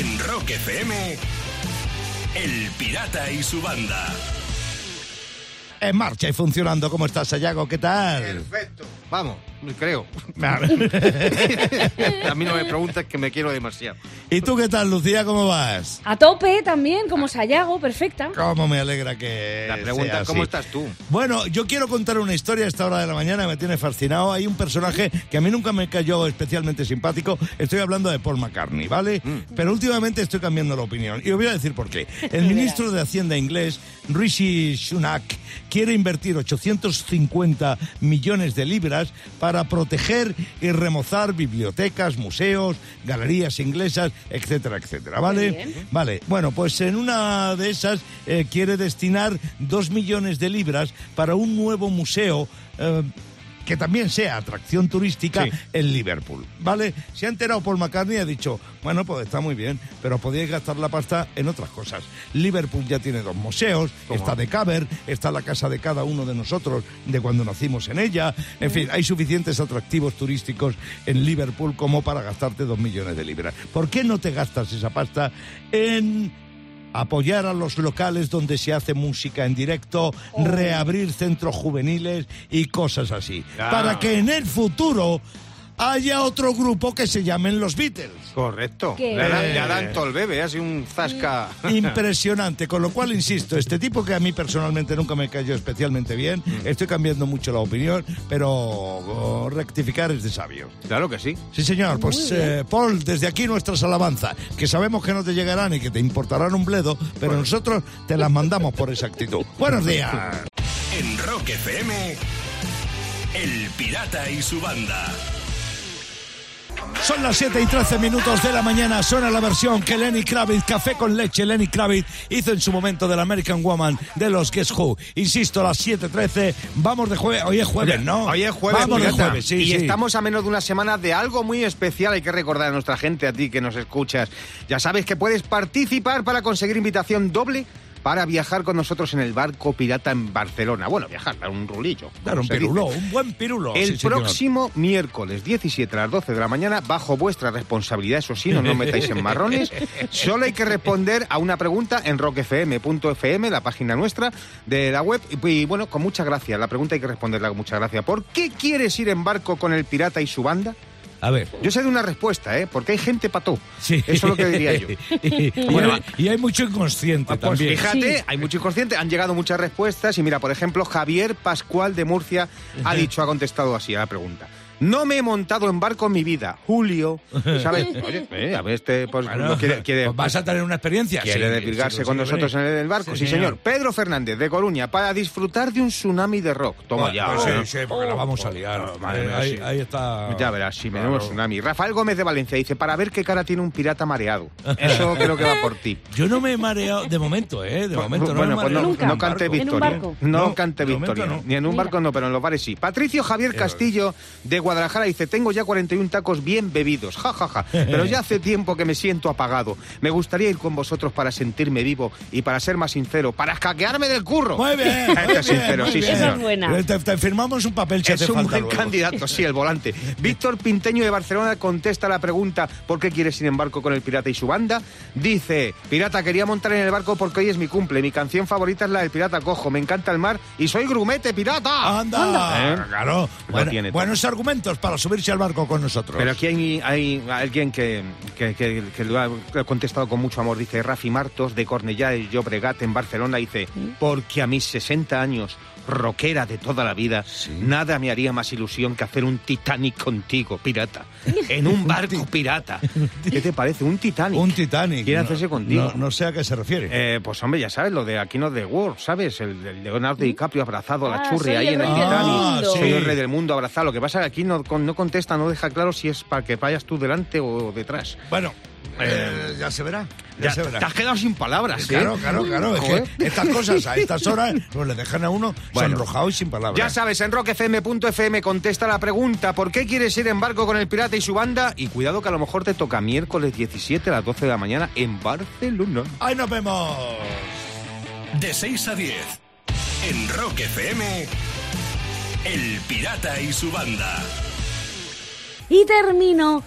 En Rock FM, El Pirata y su banda. En marcha y funcionando. ¿Cómo estás, Sayago? ¿Qué tal? Perfecto. Vamos, creo. A mí no me preguntes que me quiero demasiado. ¿Y tú qué tal, Lucía? ¿Cómo vas? A tope también, como Sayago, perfecta. ¿Cómo me alegra que La pregunta sea es ¿cómo así? estás tú? Bueno, yo quiero contar una historia a esta hora de la mañana que me tiene fascinado. Hay un personaje que a mí nunca me cayó especialmente simpático. Estoy hablando de Paul McCartney, ¿vale? Mm. Pero últimamente estoy cambiando la opinión. Y os voy a decir por qué. El ministro de Hacienda inglés, Rishi Sunak, quiere invertir 850 millones de libras para proteger y remozar bibliotecas, museos, galerías inglesas, etcétera, etcétera, ¿vale? Vale, bueno, pues en una de esas eh, quiere destinar dos millones de libras para un nuevo museo. eh, que también sea atracción turística Sí. en Liverpool, ¿vale? Se ha enterado Paul McCartney y ha dicho, bueno, pues está muy bien, pero podíais gastar la pasta en otras cosas. Liverpool ya tiene dos museos, está de Caber, está la casa de cada uno de nosotros de cuando nacimos en ella, en fin, hay suficientes atractivos turísticos en Liverpool como para gastarte dos millones de libras. ¿Por qué no te gastas esa pasta en apoyar a los locales donde se hace música en directo, reabrir centros juveniles y cosas así. Claro. Para que en el futuro haya otro grupo que se llamen los Beatles. Correcto. Le dan, Eh. todo el bebé, así un zasca. Impresionante, con lo cual, insisto, este tipo que a mí personalmente nunca me cayó especialmente bien, estoy cambiando mucho la opinión, pero oh, rectificar es de sabio. Claro que sí. Sí, señor. Pues, eh, Paul, desde aquí nuestras alabanzas, que sabemos que no te llegarán y que te importarán un bledo, pero nosotros te las mandamos por esa actitud. Buenos días. En Rock FM, El Pirata y su banda. Son las 7 y 13 minutos de la mañana. Suena la versión que Lenny Kravitz, Café con Leche, Lenny Kravitz hizo en su momento del American Woman de los Guess Who. Insisto, las 7.13. Vamos de jueves. Hoy es jueves, ¿no? Hoy es jueves, Vamos de jueves, sí, y sí. estamos a menos de una semana de algo muy especial. Hay que recordar a nuestra gente, a ti que nos escuchas. Ya sabes que puedes participar para conseguir invitación doble para viajar con nosotros en el barco pirata en Barcelona. Bueno, viajar, dar un rulillo. Claro, un dice. pirulo, un buen pirulo. El sí, señor. próximo miércoles 17 a las 12 de la mañana, bajo vuestra responsabilidad, eso sí, no nos metáis en marrones, solo hay que responder a una pregunta en rockfm.fm, la página nuestra de la web. Y, y, bueno, con mucha gracia, la pregunta hay que responderla con mucha gracia. ¿Por qué quieres ir en barco con el pirata y su banda? A ver. Yo sé de una respuesta, ¿eh? Porque hay gente pató. Sí. Eso es lo que diría yo. y, Bueno, hay, y hay mucho inconsciente Pues también. fíjate, Sí. hay mucho inconsciente, han llegado muchas respuestas y mira, por ejemplo, Javier Pascual de Murcia ha dicho, ha contestado así a la pregunta. No me he montado en barco en mi vida. Julio, ¿sabes? Oye, eh, a ver, este pues, Bueno, no quiere, quiere- pues vas a tener una experiencia. quiere Sí, desvirgarse sí, con sí, nosotros en el barco. Sí, Sí, señor. señor. Pedro Fernández de Coruña, para disfrutar de un tsunami de rock. Toma Bueno, ya. pues ¿eh? sí, sí, porque la vamos a liar. madre Eh, mía, ahí, está. Ya verás, si me Claro. un tsunami. Rafael Gómez de Valencia dice, para ver qué cara tiene un pirata mareado. Eso creo que va por ti. Yo no me he mareado de momento, ¿eh? De momento no bueno, me he pues no, no cante victoria. No, No, cante victoria. no. Ni en un barco no, pero en los bares sí. Patricio Javier Castillo de Guadalajara dice, tengo ya 41 tacos bien bebidos, jajaja, ja, ja. pero ya hace tiempo que me siento apagado. Me gustaría ir con vosotros para sentirme vivo y para ser más sincero, para escaquearme del curro. Muy bien. Muy bien sincero, muy sí, bien. Señor. Es buena. Te, te, firmamos un papel, Es un buen luego. candidato, sí, el volante. Víctor Pinteño de Barcelona contesta la pregunta, ¿por qué quieres ir en con el pirata y su banda? Dice, pirata, quería montar en el barco porque hoy es mi cumple, mi canción favorita es la del pirata cojo, me encanta el mar y soy grumete pirata. Anda, Eh, claro. Bueno, bueno, ese argumento 500 para subirse al barco con nosotros. Pero aquí hay, hay alguien que, que, que, que, lo ha contestado con mucho amor. Dice Rafi Martos, de Cornellá y Llobregat, en Barcelona. Dice, porque a mis 60 años rockera de toda la vida, nada me haría más ilusión que hacer un Titanic contigo, pirata. En un barco pirata. ¿Qué te parece? Un Titanic. un Titanic. Quiere No- hacerse contigo. No, no sé a qué se refiere. Eh, pues hombre, ya sabes, lo de aquí no de War, ¿sabes? El, de Leonardo DiCaprio abrazado a la Ah, churri ahí en el Titanic. Soy el rey del mundo abrazado. Lo que pasa es que aquí no, con- no contesta, no deja claro si es para que vayas tú delante o detrás. Bueno, eh, ya se verá. Ya, Ya, se te verá. has quedado sin palabras, ¿eh? Claro, claro, claro. Es que estas cosas a estas horas pues le dejan a uno Bueno. sonrojado y sin palabras. Ya sabes, en rockfm.fm contesta la pregunta ¿por qué quieres ir en barco con el pirata y su banda? Y cuidado que a lo mejor te toca miércoles 17 a las 12 de la mañana en Barcelona. ¡Ahí nos vemos! De 6 a 10. En Rock FM, El Pirata y su banda. Y termino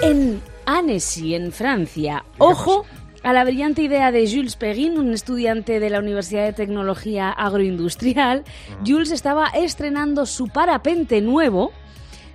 en Annecy, en Francia. Ojo a la brillante idea de Jules Perrin, un estudiante de la Universidad de Tecnología Agroindustrial. Jules estaba estrenando su parapente nuevo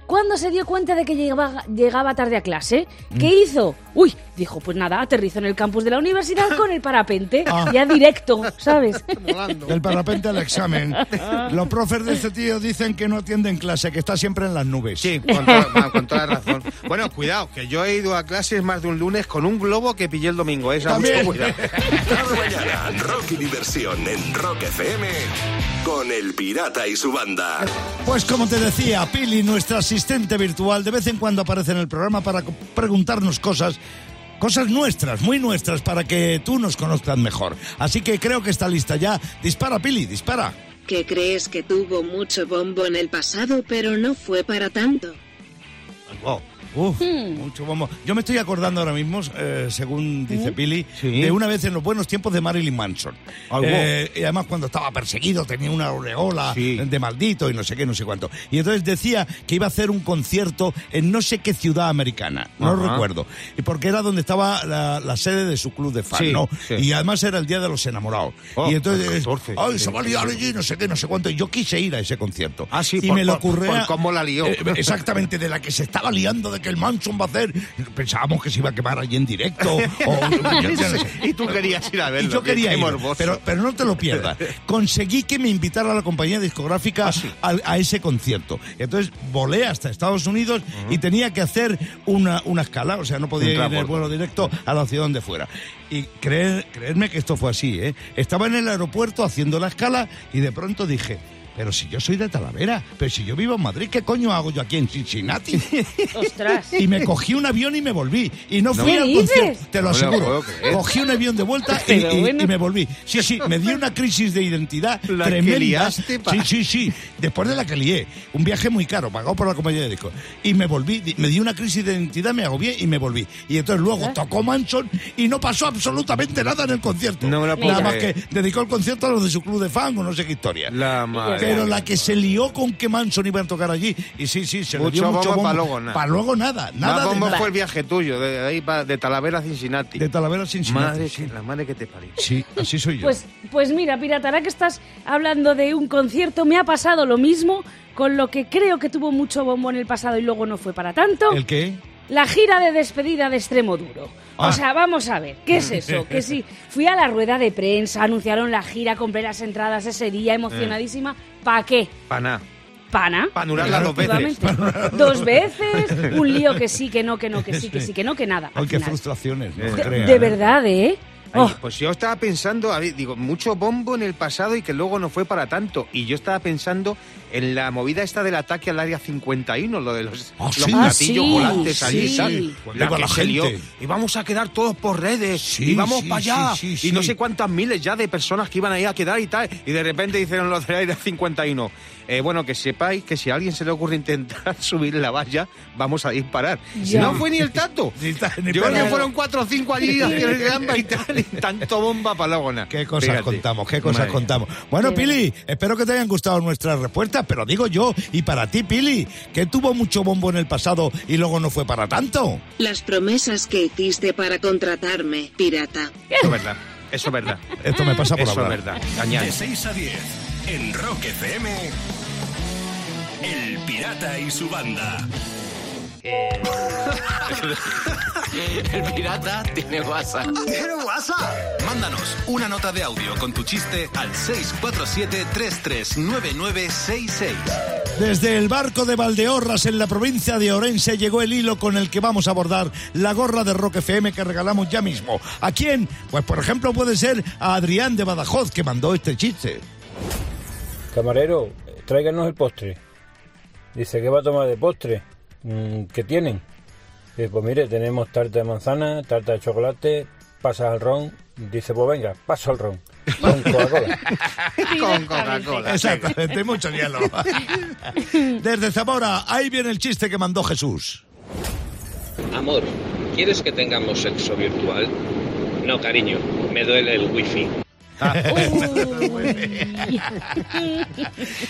cuando se dio cuenta de que llegaba, llegaba tarde a clase. ¿Qué hizo? Uy, dijo, pues nada, aterrizó en el campus de la universidad con el parapente, Ah. ya directo, ¿sabes? El parapente al examen. Los profes de este tío dicen que no atienden clase, que está siempre en las nubes. Sí, con toda, bueno, con toda razón. Bueno, cuidado, que yo he ido a clases más de un lunes con un globo que pillé el domingo. ¿eh? Esa También. mucho cuidado. Cada mañana, rock y diversión en Rock FM con El Pirata y su banda. Pues como te decía, Pili, nuestra asistente virtual, de vez en cuando aparece en el programa para preguntarnos cosas. Cosas nuestras, muy nuestras, para que tú nos conozcas mejor. Así que creo que está lista ya. Dispara, Pili, dispara. que crees que tuvo mucho bombo en el pasado, pero no fue para tanto. Oh, uf, mucho bombo. Yo me estoy acordando ahora mismo, eh, según dice Pili, Sí. de una vez en los buenos tiempos de Marilyn Manson. Algo. Eh, y además cuando estaba perseguido tenía una aureola Sí. de maldito y no sé qué, no sé cuánto. Y entonces decía que iba a hacer un concierto en no sé qué ciudad americana, no Ajá. recuerdo. Y porque era donde estaba la, la sede de su club de fans, ¿no? Y además era el Día de los Enamorados. Oh, y entonces, el 14, ay, se va a liar allí, no sé qué, no sé cuánto. Y yo quise ir a ese concierto. Ah, sí, y por- me lo por cómo la lió. Eh, exactamente, de la que se estaba liando, de que el Manson va a hacer. Pensábamos que se iba a quemar allí en directo. o- y tú querías ir a verlo. Y yo quería ir, pero, pero no te lo pierdas. Conseguí que me invitara a la compañía discográfica a, a ese concierto. Entonces volé hasta Estados Unidos y tenía que hacer una, una escala, o sea, no podía ir en el vuelo directo a la ciudad donde fuera. Y creer, creerme que esto fue así, ¿eh? Estaba en el aeropuerto haciendo la escala y de pronto dije... Pero si yo soy de Talavera, pero si yo vivo en Madrid, ¿qué coño hago yo aquí en Cincinnati? Ostras. y me cogí un avión y me volví. Y no fui ¿Qué al concierto, te lo No me lo aseguro. puedo creer. cogí un avión de vuelta y, Pero y- bueno. y me volví. Sí, sí, me dio una crisis de identidad La que tremenda. liaste, pa. Sí, sí, sí. Después de la que lié. Un viaje muy caro, pagado por la compañía de discos. Y me volví, di- me dio una crisis de identidad, me agobié y me volví. Y entonces luego tocó Manson y no pasó absolutamente nada en el concierto. No me lo puedo Nada más creer. que dedicó el concierto a los de su club de fan o no sé qué historia. La madre. Pero la que se lió con que Manson iba a tocar allí, y sí, sí, se le Mucho dio mucho bombo bombo. pa' luego nada. Pa' luego nada, nada Más de bombo nada. fue el viaje tuyo, de ahí pa- de Talavera a Cincinnati. De Talavera sin madre, sí. que- la madre que te parió. Sí, así soy yo. Pues, pues mira, Pirata, ahora que estás hablando de un concierto, me ha pasado lo mismo con lo que creo que tuvo mucho bombo en el pasado y luego no fue para tanto. ¿El qué? La gira de despedida de Extremo Duro. Ah. O sea, vamos a ver, ¿qué es eso? Que sí, fui a la rueda de prensa, anunciaron la gira, compré las entradas ese día, emocionadísima. ¿Para qué? Pa' nada. Pana. Pa' anularla dos veces. Dos veces, un lío que sí, que no, que no, que sí, que sí, que no, que nada. Ay, qué frustraciones. no De- me De, de ¿eh? verdad, ¿eh? Ay, Oh, Pues yo estaba pensando, a ver, digo, mucho bombo en el pasado y que luego no fue para tanto. Y yo estaba pensando en la movida esta del ataque al área 51, lo de los, Ah, los sí. platillos Ah, sí, volantes allí y sí. tal. La que la se lió. gente. Y vamos a quedar todos por redes. Sí, y vamos sí, para allá. sí, sí, y no sí. sé cuántas miles ya de personas que iban ahí a quedar y tal. Y de repente hicieron los del área 51. Eh, bueno, que sepáis que si a alguien se le ocurre intentar subir la valla, vamos a disparar. Ya. No fue ni el tanto. Ni ta- ni Yo creo que fueron cuatro o cinco allí haciendo gamba y tal. Y tanto bomba para nada. Qué cosas Fíjate. contamos, qué cosas Madre contamos. Bueno. Pili, espero que te hayan gustado nuestras respuestas, pero digo yo, y para ti, Pili, que tuvo mucho bombo en el pasado y luego no fue para tanto. Las promesas que hiciste para contratarme, pirata. Eso es verdad. Eso es verdad. Esto me pasa por Eso es hablar. verdad. Añade. De 6 a 10 en Rock FM. El Pirata y su banda. El pirata tiene WhatsApp. ¿Tiene WhatsApp? Mándanos una nota de audio con tu chiste al 647-339966. Desde el barco de Valdeorras en la provincia de Orense llegó el hilo con el que vamos a abordar la gorra de Rock FM que regalamos ya mismo. ¿A quién? Pues por ejemplo puede ser a Adrián de Badajoz que mandó este chiste. Camarero, tráiganos el postre. Dice, ¿qué va a tomar de postre? "Mm, ¿Qué tienen? Dice, pues mire, tenemos tarta de manzana, tarta de chocolate, pasas al ron. Dice, pues venga, paso al ron. Con Coca-Cola. Con Coca-Cola. Exactamente, mucho hielo. Desde Zamora, ahí viene el chiste que mandó Jesús. Amor, ¿quieres que tengamos sexo virtual? No, cariño, me duele el wifi.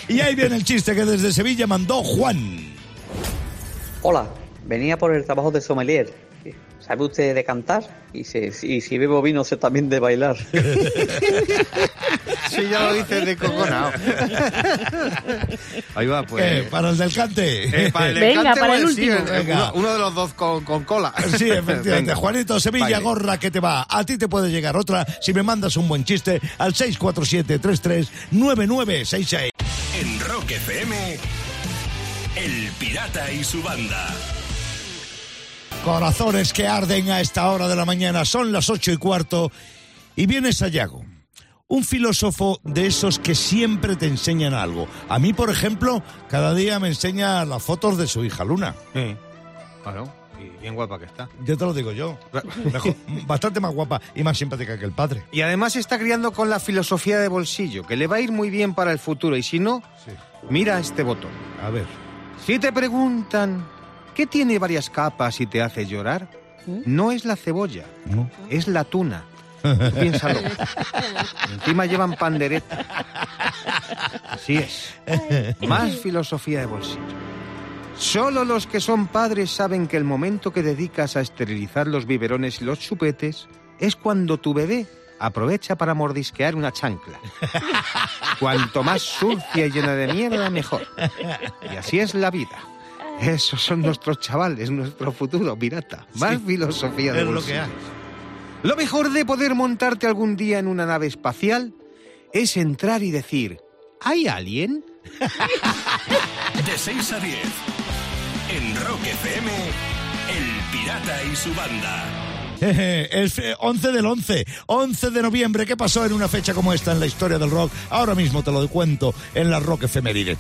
Y ahí viene el chiste que desde Sevilla mandó Juan. Hola, venía por el trabajo de sommelier. ¿Sabe usted de cantar? Y si, y si bebo vino, sé también de bailar. Sí, ya lo dices de coconao. Ahí va, pues. Eh, para el del cante. Eh, para el Venga, encante, para el pues, sí, último. eh, Venga. Uno, uno de los dos con, con cola. Sí, efectivamente. Venga. Juanito Sevilla, Baile. gorra que te va. A ti te puede llegar otra si me mandas un buen chiste al 647-33-9966. En Rock FM, El Pirata y su banda. Corazones que arden a esta hora de la mañana. Son las ocho y cuarto y viene Sayago. Un filósofo de esos que siempre te enseñan algo. A mí, por ejemplo, cada día me enseña las fotos de su hija Luna. Sí. Bueno, y bien guapa que está. Yo te lo digo yo. Mejor- bastante más guapa y más simpática que el padre. Y además está criando con la filosofía de bolsillo, que le va a ir muy bien para el futuro. Y si no, mira este botón. A ver. Si te preguntan, ¿qué tiene varias capas y te hace llorar? No es la cebolla, ¿no? es la tuna. Tú Piénsalo. Encima llevan pandereta. Así es. Más filosofía de bolsillo. Solo los que son padres saben que el momento que dedicas a esterilizar los biberones y los chupetes es cuando tu bebé aprovecha para mordisquear una chancla. Cuanto más sucia y llena de mierda, mejor. Y así es la vida. Esos son nuestros chavales, nuestro futuro, pirata. Más filosofía de Es lo que hay. Lo mejor de poder montarte algún día en una nave espacial es entrar y decir, ¿hay alguien? De 6 a 10. En Rock FM, El Pirata y su banda. Es eh, 11 del 11, 11 de noviembre. ¿Qué pasó en una fecha como esta en la historia del rock? Ahora mismo te lo cuento en la Rock Efeméride.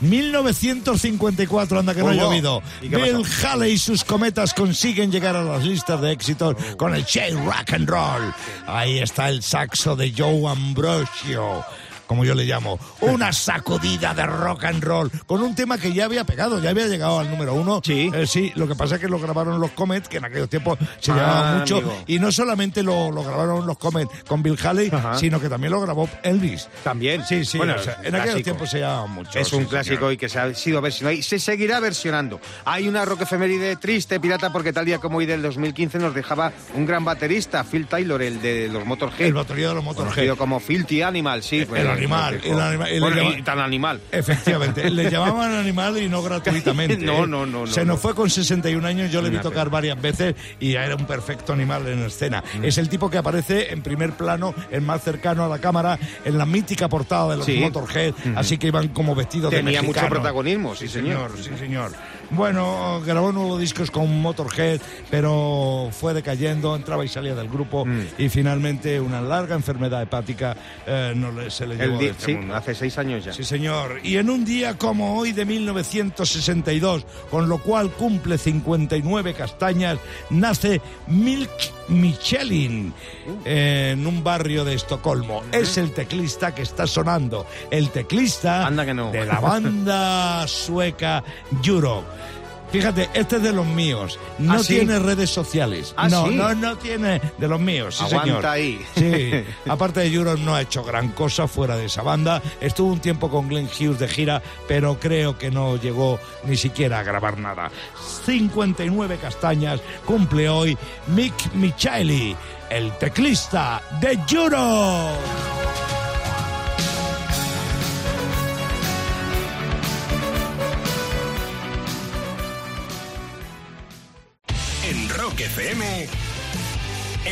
1954, anda que no ha llovido. ¿Y qué Bill? Haley y sus cometas consiguen llegar a las listas de éxitos con el Che Rock and Roll. Ahí está el saxo de Joe Ambrosio. Como yo le llamo, una sacudida de rock and roll con un tema que ya había pegado, ya había llegado al número uno. Sí. Eh, sí, lo que pasa es que lo grabaron los Comets, que en aquellos tiempos se Ah, llevaban mucho. amigo. Y no solamente lo, lo grabaron los Comets con Bill Haley, Ajá. sino que también lo grabó Elvis. También. Sí, sí, Bueno, o sea, en aquellos tiempos se llevaban mucho. Es sí, un clásico señor. y que se ha sido versionado y se seguirá versionando. Hay una rock efeméride triste, pirata, porque tal día como hoy del 2015 nos dejaba un gran baterista, Phil Taylor, el de los Motorhead. El batería de los Motorhead. Conocido como Filthy Animal, sí. pues, animal, y bueno, y tan animal. Efectivamente, le llamaban animal y no gratuitamente. No, ¿eh? no, no, no, Se no. nos fue con 61 años, yo le vi tocar varias veces y era un perfecto animal en escena. Mm. Es el tipo que aparece en primer plano, el más cercano a la cámara, en la mítica portada de los Sí. Motorhead, así que iban como vestidos de Tenía mucho mexicano. protagonismo, sí, señor. Sí, señor. Bueno, grabó nuevos discos con Motorhead, pero fue decayendo, entraba y salía del grupo Mm. y finalmente una larga enfermedad hepática eh, no le- se le llevó El este sí, mundo. hace seis años ya. Sí, señor. Y en un día como hoy de 1962, con lo cual cumple 59 castañas, nace Milk Michelin en un barrio de Estocolmo. Es el teclista que está sonando. El teclista Anda que no. de la banda sueca Europe. Fíjate, este es de los míos. No ¿Ah, sí? tiene redes sociales. ¿Ah, no, sí? no, no tiene de los míos. Sí, Aguanta señor. ahí. Sí, aparte de Europe no ha hecho gran cosa fuera de esa banda. Estuvo un tiempo con Glenn Hughes de gira, pero creo que no llegó ni siquiera a grabar nada. 59 castañas cumple hoy Mick Michaeli, el teclista de Europe.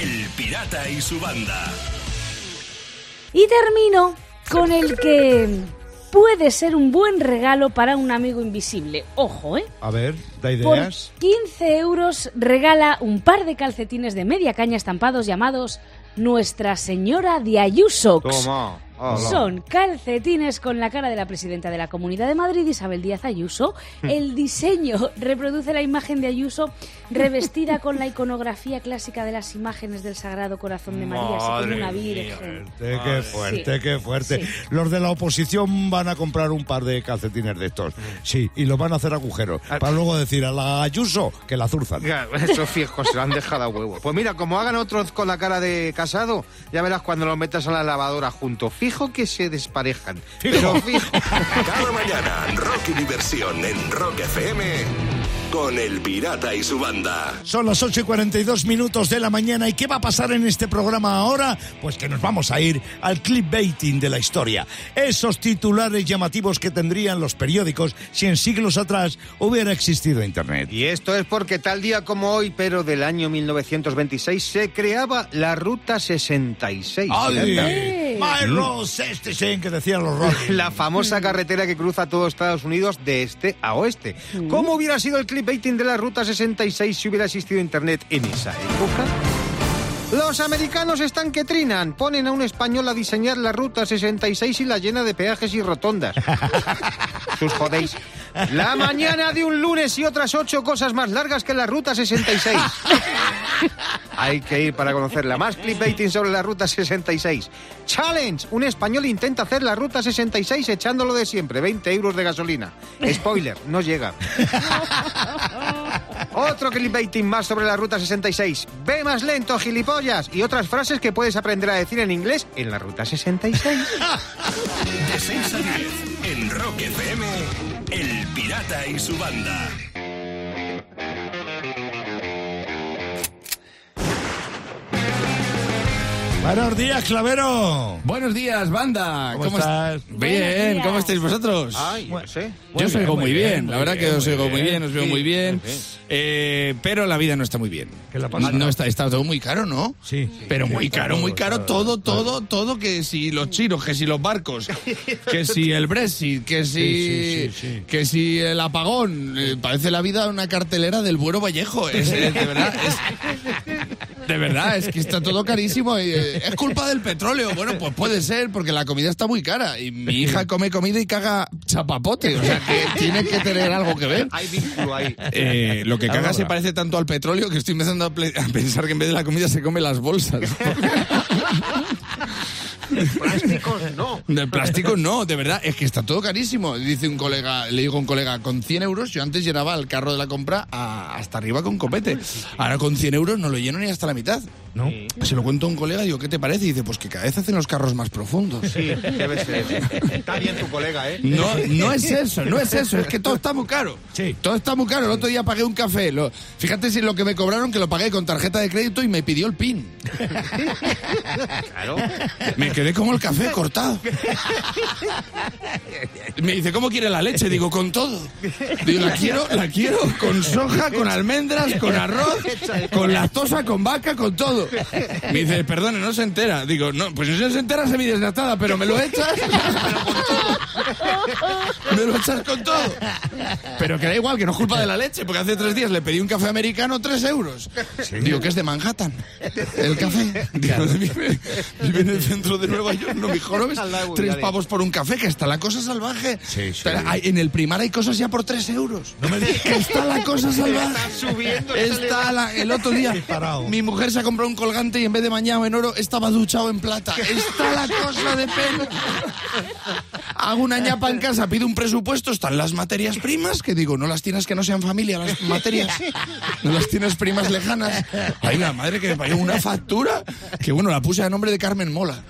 El Pirata y su banda. Y termino con el que puede ser un buen regalo para un amigo invisible. Ojo, ¿eh? A ver, da Por ideas. 15 euros regala un par de calcetines de media caña estampados llamados Nuestra Señora de Ayusox. Toma. Hola. Son calcetines con la cara de la presidenta de la Comunidad de Madrid, Isabel Díaz Ayuso. El diseño reproduce la imagen de Ayuso revestida con la iconografía clásica de las imágenes del Sagrado Corazón de María, así como una mía, virgen. Fuerte, qué fuerte, Sí. qué fuerte. Sí. Los de la oposición van a comprar un par de calcetines de estos. Sí, y los van a hacer agujeros. Ah. Para luego decir a la Ayuso que la zurzan. Ya, Esos fijos se lo han dejado a huevo. Pues mira, como hagan otros con la cara de casado, ya verás cuando los metas a la lavadora juntos. Fijo que se desparejan. Fijo. Pero fijo. Cada mañana, Rock y Diversión en Rock FM con El Pirata y su banda. Son las 8 y 42 minutos de la mañana. ¿Y qué va a pasar en este programa ahora? Pues que nos vamos a ir al clickbaiting de la historia. Esos titulares llamativos que tendrían los periódicos si en siglos atrás hubiera existido Internet. Y esto es porque tal día como hoy, pero del año 1926, se creaba la Ruta 66. ¡Ay! My Road 66, que decían los rock. La famosa carretera que cruza todo Estados Unidos de este a oeste. ¿Cómo hubiera sido el clickbaiting de la Ruta 66 si hubiera existido Internet en esa época? Los americanos están que trinan. Ponen a un español a diseñar la Ruta 66 y la llena de peajes y rotondas. Sus jodéis. La mañana de un lunes y otras ocho cosas más largas que la Ruta 66. Hay que ir para conocerla. Más clickbaiting sobre la Ruta 66. Challenge. Un español intenta hacer la Ruta 66 echándolo de siempre. 20 euros de gasolina. Spoiler, no llega. Otro clickbaiting más sobre la Ruta 66. Ve más lento, gilipollas. Y otras frases que puedes aprender a decir en inglés en la Ruta 66. De 6 a 10 en Rock FM, El Pirata y su banda. Buenos días, Clavero. Buenos días, banda. ¿Cómo estás? Bien, ¿cómo estáis vosotros? Ay, no sé. Yo os oigo muy bien, la verdad que os oigo muy bien, os veo Sí, muy bien. Eh, pero la vida no está muy bien. ¿Qué le pasa? No está, está todo muy caro, ¿no? Sí. Pero Sí, muy caro, muy caro, todo, todo, todo, que si los chinos, que si los barcos, que si el Brexit, que si, Sí, sí, sí, sí. que si el apagón, Eh, parece la vida una cartelera del Buero Vallejo, es, es de verdad, es, de verdad, es que está todo carísimo, y, eh, es culpa del petróleo, bueno, pues puede ser, porque la comida está muy cara, y mi hija come comida y caga chapapote, o sea que tiene que tener algo que ver. Hay vínculo ahí. Eh, lo que caga Ahora. se parece tanto al petróleo que estoy empezando a, a pensar que en vez de la comida se come las bolsas. Plásticos, no. De plástico no, de verdad, es que está todo carísimo. Dice un colega, le digo a un colega, con 100 euros yo antes llenaba el carro de la compra a- hasta arriba con copete. Ahora con 100 euros no lo lleno ni hasta la mitad. ¿No? Se lo cuento a un colega, digo, ¿qué te parece? Y dice, pues que cada vez hacen los carros más profundos. Sí, debe ser. Está bien tu colega, ¿eh? No, no es eso, no es eso, es que todo está muy caro. Sí. Todo está muy caro. El otro día pagué un café. Lo- fíjate si lo que me cobraron, que lo pagué con tarjeta de crédito y me pidió el PIN. Claro. Me quedé como el café cortado. Me dice, ¿cómo quiere la leche? Digo, con todo. Digo, la quiero, la quiero con soja, con almendras, con arroz, con lactosa, con vaca, con todo. Me dice, perdone, no se entera. Digo, no, pues si no se entera se mi desnatada, pero me lo echas. Me lo echas con todo. Pero que da igual, que no es culpa de la leche, porque hace tres días le pedí un café americano, tres euros. Digo, que es de Manhattan. El café. Digo, vive, vive en el centro de Nueva York. No, lado de Tres pavos por un café, que está la cosa salvaje. Sí, sí. Hay- en el primar hay cosas ya por tres euros. No me digas que está la cosa salvaje. Está subiendo, Está la- el otro día, Disparado. mi mujer se ha comprado un colgante y en vez de bañado en oro, estaba duchado en plata. Está la cosa de pena. Hago una ñapa en casa, pido un presupuesto, están las materias primas, que digo, no las tienes que no sean familia, las materias. No las tienes primas lejanas. Ay, la madre que me pagó una factura, que bueno, la puse a nombre de Carmen Mola.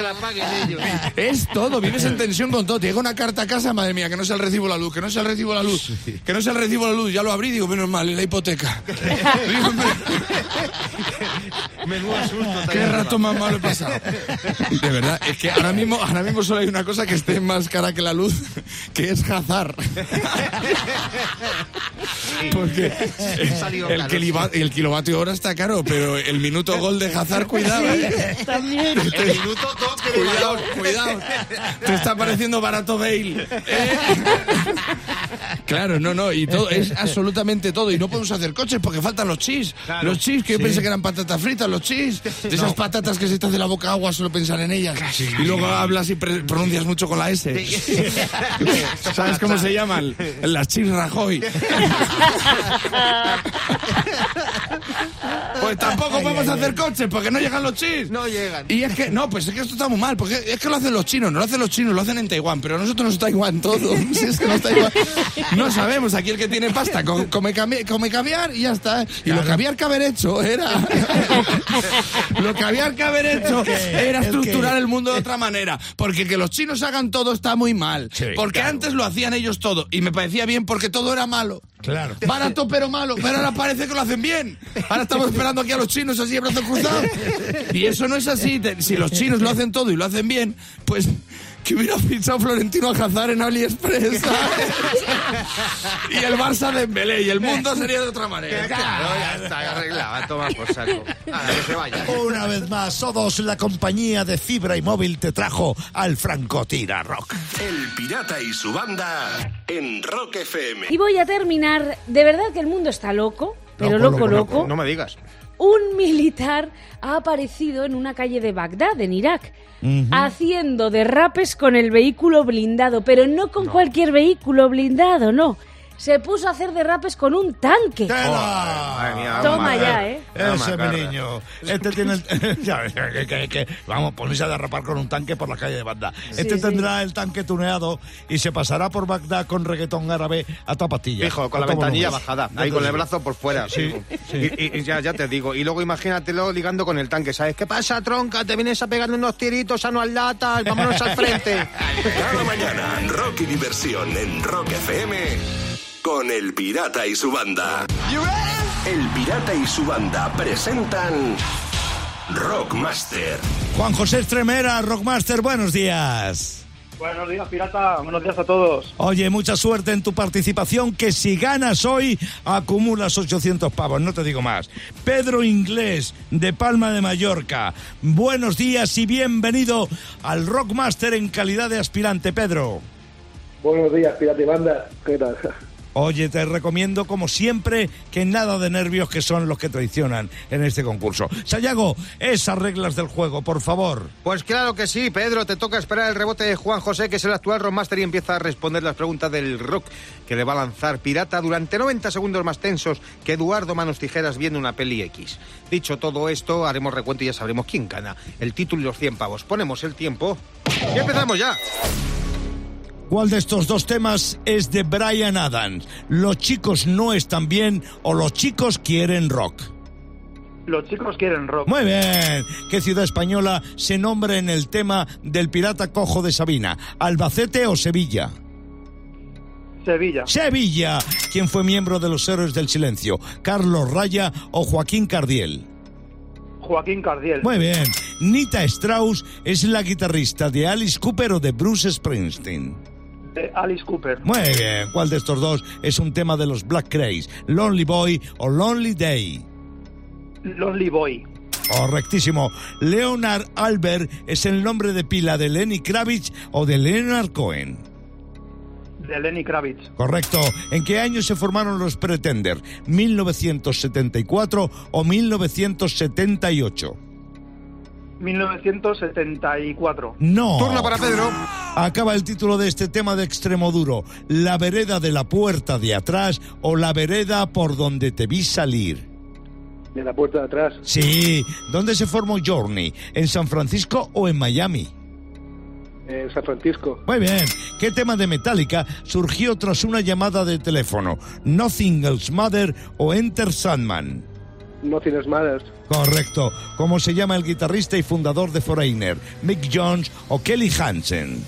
La ellos. Es todo, vives en tensión con todo. Te llega una carta a casa, madre mía, que no sea el recibo la luz, que no sea el recibo la luz, que no sea el recibo la luz. Ya lo abrí, digo, menos mal, es la hipoteca. Menudo susto. Qué rato más malo he pasado. De verdad, es que ahora mismo, ahora mismo solo hay una cosa que esté más cara que la luz, que es Hazard. Porque el, kilovatio hora está caro, pero el minuto gol de Hazard, cuidado, ¿eh? También. El minuto dos Cuidado, cuidado. Te está pareciendo barato Bale. ¿eh? Claro, no, no, y todo, es absolutamente todo. Y no podemos hacer coches porque faltan los chis. Claro. Los chis, que yo pensé que eran patatas fritas, los chis. De esas patatas que se te hace la boca agua solo pensar en ellas. Y luego hablas y pronuncias mucho con la S. ¿Sabes cómo se llaman? Las chis Rajoy. Pues tampoco podemos hacer coches porque no llegan los chinos. No llegan. Y es que, no, pues es que esto está muy mal, porque es que lo hacen los chinos, no lo hacen los chinos, lo hacen en Taiwán, pero nosotros nos Taiwán todo. Si es que nos Taiwán. No sabemos, aquí el que tiene pasta co- come, come caviar y ya está. Y lo que había que haber hecho era. lo había que haber hecho era ¿El estructurar el mundo de otra manera. Porque que los chinos hagan todo está muy mal. Sí, porque claro. antes lo hacían ellos todo. Y me parecía bien porque todo era malo. Claro. Barato pero malo, pero ahora parece que lo hacen bien. Ahora estamos esperando aquí a los chinos así de brazos cruzados. Y eso no es así. Si los chinos lo hacen todo y lo hacen bien, pues que hubiera fichado Florentino Alcázar en AliExpress. ¿sabes? y el Barça de Embelé y el mundo sería de otra manera. Claro, ya está arreglado. Toma por saco. Nada, que se vaya. Una vez más, Sodos, la compañía de fibra y móvil, te trajo al Francotira Rock. El pirata y su banda en Rock FM. Y voy a terminar, de verdad que el mundo está loco, pero Loco, loco, loco, loco. No me digas. Un militar ha aparecido en una calle de Bagdad, en Irak, haciendo derrapes con el vehículo blindado, pero no con cualquier vehículo blindado, no. Se puso a hacer derrapes con un tanque. ¡Tela! Madre mía, Toma madre. ya, ¿eh? Ese Toma, mi niño. Este tiene el. Ya ves, que, que- que- vamos, ponerse a derrapar con un tanque por la calle de Bagdad. Este sí. tendrá el tanque tuneado y se pasará por Bagdad con reggaetón árabe a tapatilla. Fijo, con la ventanilla volumen. bajada, Ya ahí te con el digo. brazo por fuera. Sí, sí. Y, y- ya, ya te digo. Y luego imagínatelo ligando con el tanque, ¿sabes? ¿Qué pasa, tronca? Te vienes a pegar unos tiritos a no al lata, vámonos al frente. Cada mañana, rock y diversión en Rock FM con El Pirata y su banda. El Pirata y su banda presentan Rockmaster. Juan José Estremera, Rockmaster, buenos días. Buenos días, pirata. Buenos días a todos. Oye, mucha suerte en tu participación, que si ganas hoy, acumulas 800 pavos, no te digo más. Pedro Inglés, de Palma de Mallorca, buenos días y bienvenido al Rockmaster en calidad de aspirante, Pedro. Buenos días, pirata y banda. ¿Qué tal? Oye, te recomiendo, como siempre, que nada de nervios que son los que traicionan en este concurso. Sayago, esas reglas del juego, por favor. Pues claro que sí, Pedro, te toca esperar el rebote de Juan José, que es el actual rockmaster y empieza a responder las preguntas del rock que le va a lanzar Pirata durante 90 segundos más tensos que Eduardo Manos Tijeras viendo una peli X. Dicho todo esto, haremos recuento y ya sabremos quién gana. El título y los 100 pavos. Ponemos el tiempo y empezamos ya. ¿Cuál de estos dos temas es de Brian Adams? ¿Los chicos no están bien o los chicos quieren rock? Los chicos quieren rock. Muy bien. ¿Qué ciudad española se nombra en el tema del pirata cojo de Sabina? ¿Albacete o Sevilla? Sevilla. Sevilla. ¿Quién fue miembro de los Héroes del Silencio? ¿Carlos Raya o Joaquín Cardiel? Joaquín Cardiel. Muy bien. Nita Strauss es la guitarrista de Alice Cooper o de Bruce Springsteen. De Alice Cooper. Muy bien. ¿Cuál de estos dos es un tema de los Black Crays? ¿Lonely Boy o Lonely Day? Lonely Boy. Correctísimo. Leonard Albert es el nombre de pila de Lenny Kravitz o de Leonard Cohen. De Lenny Kravitz. Correcto. ¿En qué año se formaron los Pretender? ¿1974 o 1978? 1974. No. Turno para Pedro. Acaba el título de este tema de extremo duro. La vereda de la puerta de atrás o la vereda por donde te vi salir. De la puerta de atrás. Sí. ¿Dónde se formó Journey? ¿En San Francisco o en Miami? En San Francisco. Muy bien. ¿Qué tema de Metallica surgió tras una llamada de teléfono? ¿Nothing Else Mother o Enter Sandman? Else Matters. Correcto. ¿Cómo se llama el guitarrista y fundador de Foreigner? ¿Mick Jones o Kelly Hansen?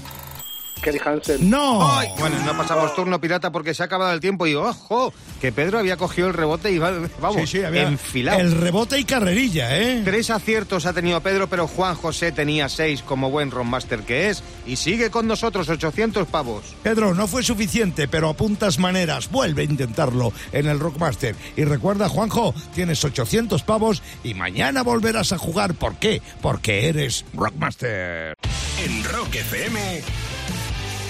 Kelly Hansen. ¡No! Ay, bueno, no pasamos turno pirata porque se ha acabado el tiempo y ojo, que Pedro había cogido el rebote y va- vamos, Sí, sí, había enfilado. el rebote y carrerilla, ¿eh? Tres aciertos ha tenido Pedro, pero Juan José tenía seis como buen rockmaster que es y sigue con nosotros 800 pavos. Pedro, no fue suficiente, pero apuntas maneras. Vuelve a intentarlo en el Rockmaster. Y recuerda, Juanjo, tienes 800 pavos y mañana volverás a jugar. ¿Por qué? Porque eres Rockmaster. En Rock FM,